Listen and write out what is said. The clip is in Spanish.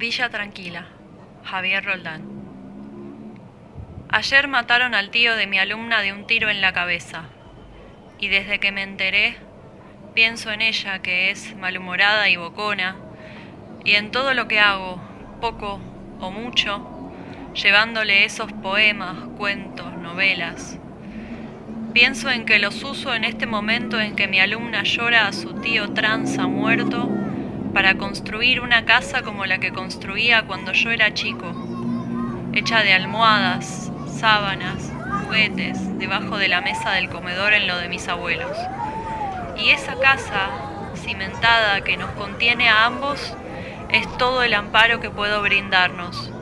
Villa Tranquila, Javier Roldán. Ayer mataron al tío de mi alumna de un tiro en la cabeza, y desde que me enteré, pienso en ella que es malhumorada y bocona, y en todo lo que hago, poco o mucho, llevándole esos poemas, cuentos, novelas. Pienso en que los uso en este momento en que mi alumna llora a su tío tranza muerto para construir una casa como la que construía cuando yo era chico, hecha de almohadas, sábanas, juguetes, debajo de la mesa del comedor en lo de mis abuelos. Y esa casa, cimentada, que nos contiene a ambos, es todo el amparo que puedo brindarnos